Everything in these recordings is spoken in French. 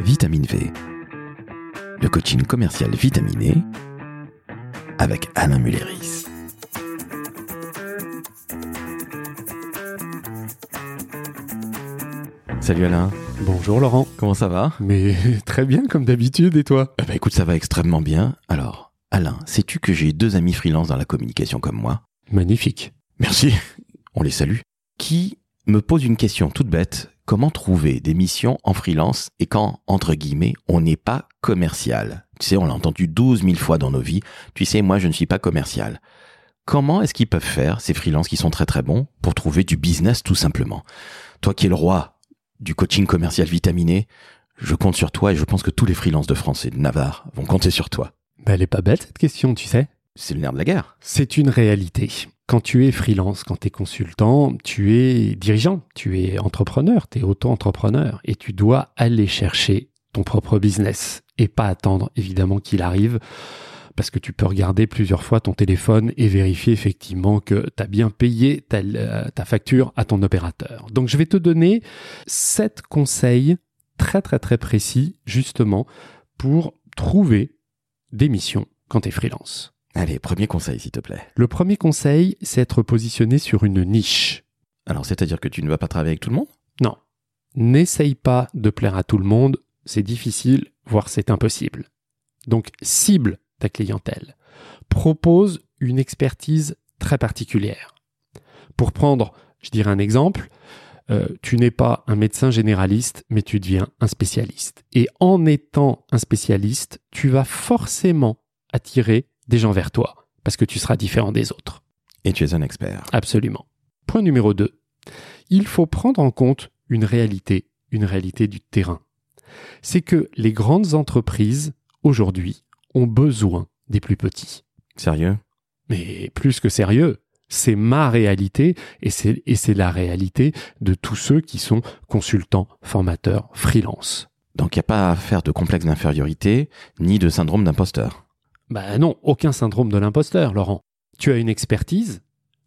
Vitamine V, le coaching commercial vitaminé avec Alain Mulleris. Salut Alain, Bonjour Laurent. comment ça va? Mais très bien comme d'habitude et toi? Eh ben écoute, ça va extrêmement bien. Alors, Alain, sais-tu que j'ai deux amis freelance dans la communication comme moi? Magnifique. Merci, on les salue. Qui me pose une question toute bête. Comment trouver des missions en freelance et quand, entre guillemets, on n'est pas commercial? Tu sais, on l'a entendu 12 000 fois dans nos vies. Tu sais, moi, je ne suis pas commercial. Comment est-ce qu'ils peuvent faire, ces freelances qui sont très très bons, pour trouver du business tout simplement? Toi qui es le roi du coaching commercial vitaminé, je compte sur toi et je pense que tous les freelances de France et de Navarre vont compter sur toi. Bah, elle est pas bête cette question, tu sais. C'est le nerf de la guerre. C'est une réalité. Quand tu es freelance, quand tu es consultant, tu es dirigeant, tu es entrepreneur, tu es auto-entrepreneur et tu dois aller chercher ton propre business et pas attendre évidemment qu'il arrive parce que tu peux regarder plusieurs fois ton téléphone et vérifier effectivement que tu as bien payé ta, euh, ta facture à ton opérateur. Donc je vais te donner sept conseils très très très précis justement pour trouver des missions quand tu es freelance. Allez, premier conseil s'il te plaît. Le premier conseil, c'est être positionné sur une niche. Alors, c'est-à-dire que tu ne vas pas travailler avec tout le monde? Non. N'essaye pas de plaire à tout le monde, c'est difficile, voire c'est impossible. Donc, cible ta clientèle. Propose une expertise très particulière. Pour prendre, je dirais un exemple, euh, tu n'es pas un médecin généraliste, mais tu deviens un spécialiste. Et en étant un spécialiste, tu vas forcément attirer des gens vers toi, parce que tu seras différent des autres. Et tu es un expert. Absolument. Point numéro 2. Il faut prendre en compte une réalité, une réalité du terrain. C'est que les grandes entreprises, aujourd'hui, ont besoin des plus petits. Sérieux? Mais plus que sérieux, c'est ma réalité et c'est, et c'est la réalité de tous ceux qui sont consultants, formateurs, freelance. Donc, il n'y a pas à faire de complexe d'infériorité, ni de syndrome d'imposteur. Bah non, aucun syndrome de l'imposteur, Laurent. Tu as une expertise,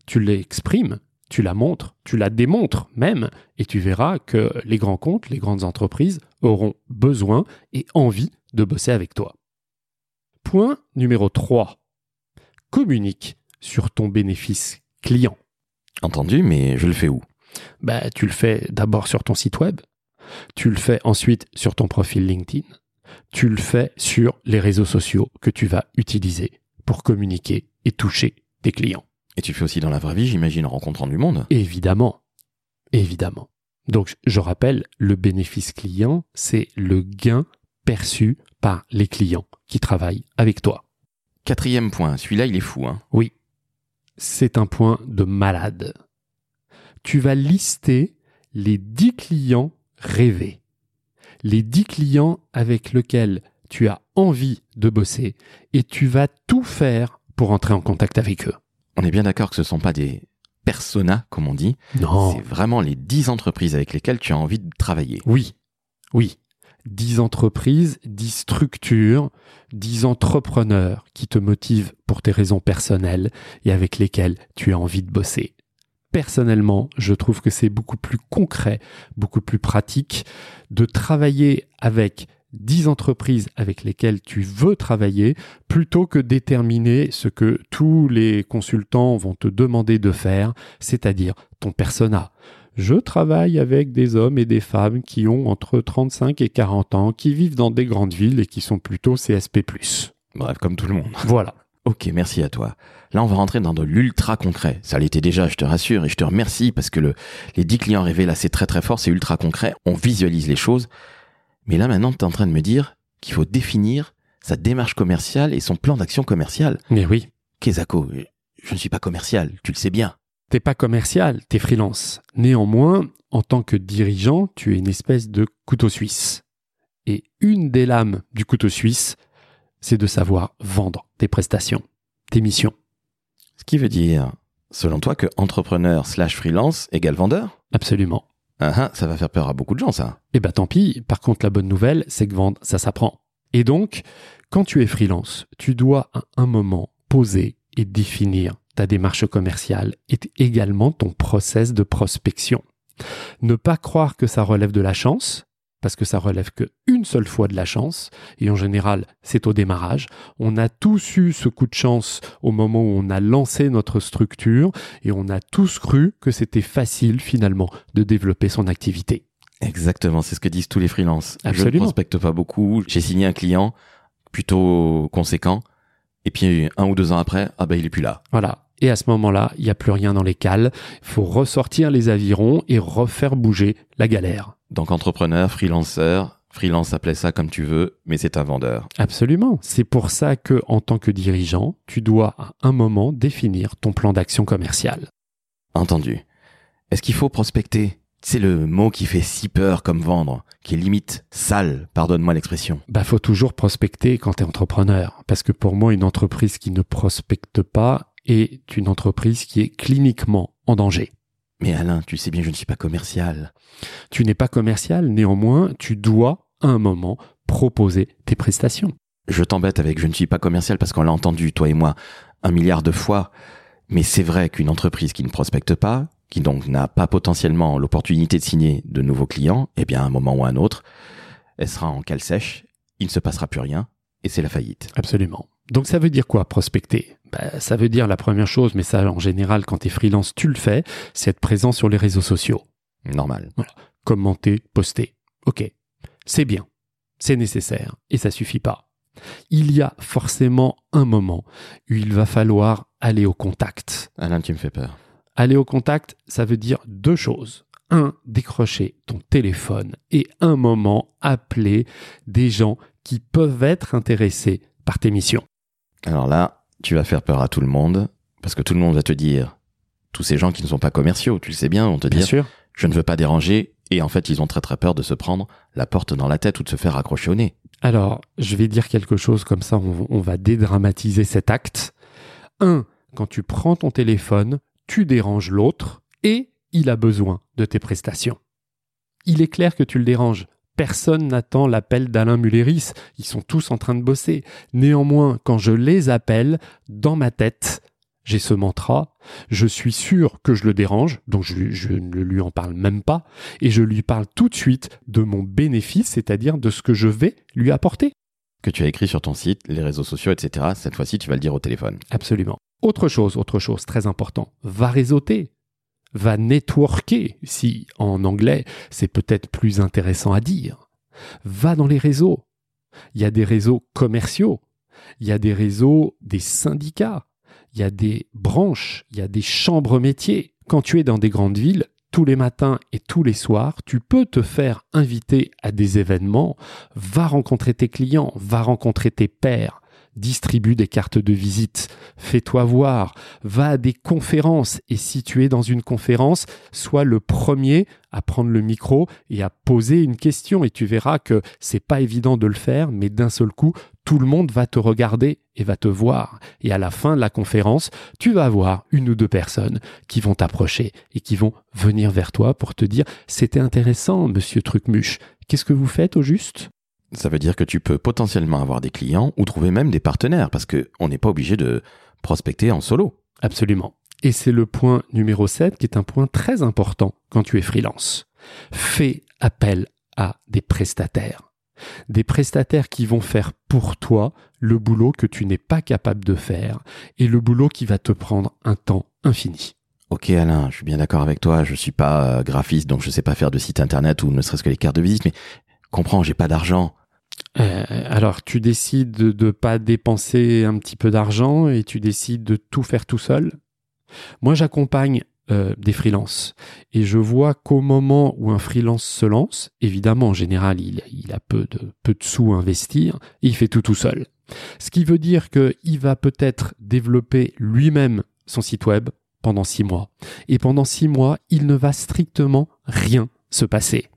tu l'exprimes, tu la montres, tu la démontres même, et tu verras que les grands comptes, les grandes entreprises auront besoin et envie de bosser avec toi. Point numéro 3. Communique sur ton bénéfice client. Entendu, mais je le fais où? Bah, tu le fais d'abord sur ton site web, tu le fais ensuite sur ton profil LinkedIn, tu le fais sur les réseaux sociaux que tu vas utiliser pour communiquer et toucher tes clients. Et tu fais aussi dans la vraie vie, j'imagine, en rencontrant du monde. Évidemment. Évidemment. Donc, je rappelle, le bénéfice client, c'est le gain perçu par les clients qui travaillent avec toi. Quatrième point, celui-là, il est fou. Hein. Oui, c'est un point de malade. Tu vas lister les 10 clients rêvés. Les 10 clients avec lesquels tu as envie de bosser et tu vas tout faire pour entrer en contact avec eux. On est bien d'accord que ce ne sont pas des personas, comme on dit. Non. C'est vraiment les 10 entreprises avec lesquelles tu as envie de travailler. Oui, oui. 10 entreprises, 10 structures, 10 entrepreneurs qui te motivent pour tes raisons personnelles et avec lesquels tu as envie de bosser. Personnellement, je trouve que c'est beaucoup plus concret, beaucoup plus pratique de travailler avec 10 entreprises avec lesquelles tu veux travailler plutôt que déterminer ce que tous les consultants vont te demander de faire, c'est-à-dire ton persona. Je travaille avec des hommes et des femmes qui ont entre 35 et 40 ans, qui vivent dans des grandes villes et qui sont plutôt CSP+. Bref, comme tout le monde. Voilà. Ok, merci à toi. Là, on va rentrer dans de l'ultra concret. Ça l'était déjà, je te rassure, et je te remercie parce que le, les 10 clients rêvés, là, c'est très très fort, c'est ultra concret. On visualise les choses. Mais là, maintenant, tu es en train de me dire qu'il faut définir sa démarche commerciale et son plan d'action commercial. Mais oui, Kezako, je ne suis pas commercial, tu le sais bien. t'es pas commercial, t'es freelance. Néanmoins, en tant que dirigeant, tu es une espèce de couteau suisse. Et une des lames du couteau suisse, c'est de savoir vendre tes prestations, tes missions. Ce qui veut dire, selon toi, que entrepreneur slash freelance égale vendeur? Absolument. Ah ah, ça va faire peur à beaucoup de gens, ça. Eh ben tant pis. Par contre, la bonne nouvelle, c'est que vendre, ça s'apprend. Et donc, quand tu es freelance, tu dois à un moment poser et définir ta démarche commerciale et également ton process de prospection. Ne pas croire que ça relève de la chance, parce que ça relève que une seule fois de la chance, et en général, c'est au démarrage. On a tous eu ce coup de chance au moment où on a lancé notre structure, et on a tous cru que c'était facile finalement de développer son activité. Exactement, c'est ce que disent tous les freelances. Je ne Absolument. prospecte pas beaucoup. J'ai signé un client plutôt conséquent. Et puis un ou deux ans après, ah ben il est plus là. Voilà. Et à ce moment-là, il n'y a plus rien dans les cales. Il faut ressortir les avirons et refaire bouger la galère. Donc entrepreneur, freelanceur, freelance appelez ça comme tu veux, mais c'est un vendeur. Absolument. C'est pour ça que, en tant que dirigeant, tu dois à un moment définir ton plan d'action commercial. Entendu. Est-ce qu'il faut prospecter? C'est le mot qui fait si peur comme vendre, qui est limite sale, pardonne-moi l'expression. Bah, faut toujours prospecter quand tu es entrepreneur. Parce que pour moi, une entreprise qui ne prospecte pas est une entreprise qui est cliniquement en danger. Mais Alain, tu sais bien, je ne suis pas commercial. Tu n'es pas commercial, néanmoins, tu dois, à un moment, proposer tes prestations. Je t'embête avec je ne suis pas commercial parce qu'on l'a entendu, toi et moi, un milliard de fois. Mais c'est vrai qu'une entreprise qui ne prospecte pas, qui donc n'a pas potentiellement l'opportunité de signer de nouveaux clients, eh bien, à un moment ou à un autre, elle sera en cale sèche, il ne se passera plus rien, et c'est la faillite. Absolument. Donc ça veut dire quoi prospecter? Bah, Ça veut dire la première chose, mais ça en général quand tu es freelance tu le fais, c'est être présent sur les réseaux sociaux. Normal. Commenter, poster. Ok, c'est bien, c'est nécessaire et ça suffit pas. Il y a forcément un moment où il va falloir aller au contact. Alain, tu me fais peur. Aller au contact, ça veut dire deux choses. Un, décrocher ton téléphone et un moment appeler des gens qui peuvent être intéressés par tes missions. Alors là, tu vas faire peur à tout le monde, parce que tout le monde va te dire, tous ces gens qui ne sont pas commerciaux, tu le sais bien, vont te Bien dire, sûr. je ne veux pas déranger, et en fait, ils ont très très peur de se prendre la porte dans la tête ou de se faire accrocher au nez. Alors, je vais dire quelque chose comme ça, on, on va dédramatiser cet acte. Un, quand tu prends ton téléphone, tu déranges l'autre et il a besoin de tes prestations. Il est clair que tu le déranges. Personne n'attend l'appel d'Alain Mulleris. Ils sont tous en train de bosser. Néanmoins, quand je les appelle, dans ma tête, j'ai ce mantra. Je suis sûr que je le dérange, donc je, je ne lui en parle même pas, et je lui parle tout de suite de mon bénéfice, c'est-à-dire de ce que je vais lui apporter. Que tu as écrit sur ton site, les réseaux sociaux, etc. Cette fois-ci, tu vas le dire au téléphone. Absolument. Autre chose, autre chose très important, va réseauter, va networker, si en anglais c'est peut-être plus intéressant à dire. Va dans les réseaux. Il y a des réseaux commerciaux, il y a des réseaux des syndicats, il y a des branches, il y a des chambres métiers. Quand tu es dans des grandes villes, tous les matins et tous les soirs, tu peux te faire inviter à des événements, va rencontrer tes clients, va rencontrer tes pairs, distribue des cartes de visite, fais-toi voir, va à des conférences. Et si tu es dans une conférence, sois le premier à prendre le micro et à poser une question. Et tu verras que c'est pas évident de le faire mais d'un seul coup, tout le monde va te regarder et va te voir. Et à la fin de la conférence, tu vas avoir une ou deux personnes qui vont t'approcher et qui vont venir vers toi pour te dire c'était intéressant monsieur Trucmuche, qu'est-ce que vous faites au juste? Ça veut dire que tu peux potentiellement avoir des clients ou trouver même des partenaires, parce que on n'est pas obligé de prospecter en solo. Absolument. Et c'est le point numéro 7 qui est un point très important quand tu es freelance. Fais appel à des prestataires. Des prestataires qui vont faire pour toi le boulot que tu n'es pas capable de faire et le boulot qui va te prendre un temps infini. Ok Alain, je suis bien d'accord avec toi, je suis pas euh, graphiste, donc je sais pas faire de site internet ou ne serait-ce que les cartes de visite, mais comprends, j'ai pas d'argent. Euh, alors tu décides de ne pas dépenser un petit peu d'argent et tu décides de tout faire tout seul. Moi j'accompagne euh, des freelances et je vois qu'au moment où un freelance se lance, évidemment en général il, a peu de, peu de sous à investir et il fait tout tout seul. Ce qui veut dire qu'il va peut-être développer lui-même son site web pendant six mois. Et pendant six mois, il ne va strictement rien se passer.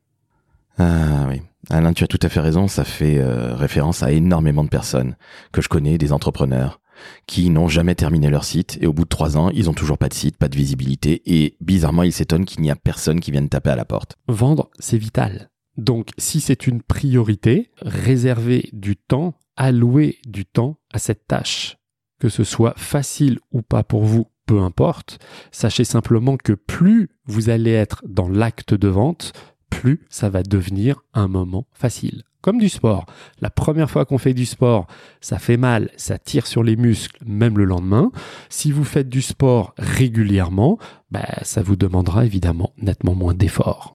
Ah oui. Alain, tu as tout à fait raison, ça fait euh, référence à énormément de personnes que je connais, des entrepreneurs, qui n'ont jamais terminé leur site et au bout de trois ans, ils ont toujours pas de site, pas de visibilité et bizarrement, ils s'étonnent qu'il n'y a personne qui vienne taper à la porte. Vendre, c'est vital. Donc, si c'est une priorité, réservez du temps, allouez du temps à cette tâche. Que ce soit facile ou pas pour vous, peu importe. Sachez simplement que plus vous allez être dans l'acte de vente, plus ça va devenir un moment facile. Comme du sport. La première fois qu'on fait du sport, ça fait mal, ça tire sur les muscles, même le lendemain. Si vous faites du sport régulièrement, bah, ça vous demandera évidemment nettement moins d'efforts.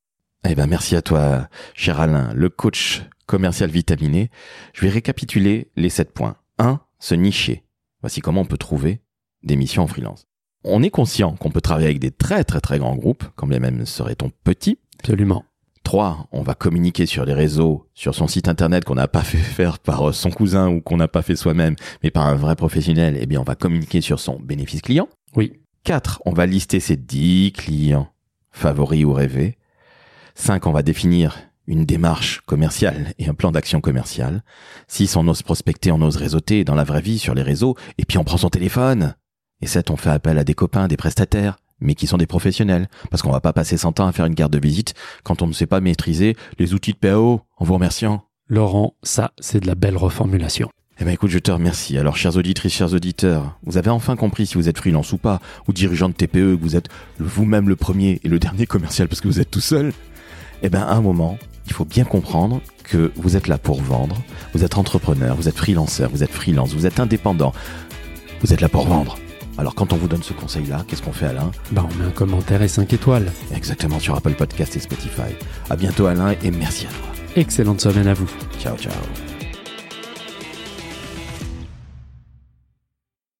Eh ben, merci à toi, cher Alain, le coach commercial vitaminé. Je vais récapituler les sept points. 1. Se nicher. Voici comment on peut trouver des missions en freelance. On est conscient qu'on peut travailler avec des très très très grands groupes, quand bien même serait-on petit. Absolument. 3. On va communiquer sur les réseaux, sur son site internet qu'on n'a pas fait faire par son cousin ou qu'on n'a pas fait soi-même, mais par un vrai professionnel. Eh bien, on va communiquer sur son bénéfice client. Oui. 4. On va lister ses 10 clients favoris ou rêvés. 5. On va définir une démarche commerciale et un plan d'action commercial. 6. On ose prospecter, on ose réseauter dans la vraie vie sur les réseaux, et puis on prend son téléphone. Et 7. On fait appel à des copains, des prestataires, mais qui sont des professionnels. Parce qu'on va pas passer 100 ans à faire une carte de visite quand on ne sait pas maîtriser les outils de PAO en vous remerciant. Laurent, ça, c'est de la belle reformulation. Eh ben écoute, je te remercie. Alors, chers auditrices, chers auditeurs, vous avez enfin compris si vous êtes freelance ou pas, ou dirigeant de TPE, que vous êtes vous-même le premier et le dernier commercial parce que vous êtes tout seul. Eh ben, à un moment, il faut bien comprendre que vous êtes là pour vendre, vous êtes entrepreneur, vous êtes freelanceur, vous êtes freelance, vous êtes indépendant, vous êtes là pour vendre. Alors quand on vous donne ce conseil-là, qu'est-ce qu'on fait Alain? Bah on met un commentaire et 5 étoiles. Exactement sur Apple Podcast et Spotify. À bientôt Alain et merci à toi. Excellente semaine à vous. Ciao ciao.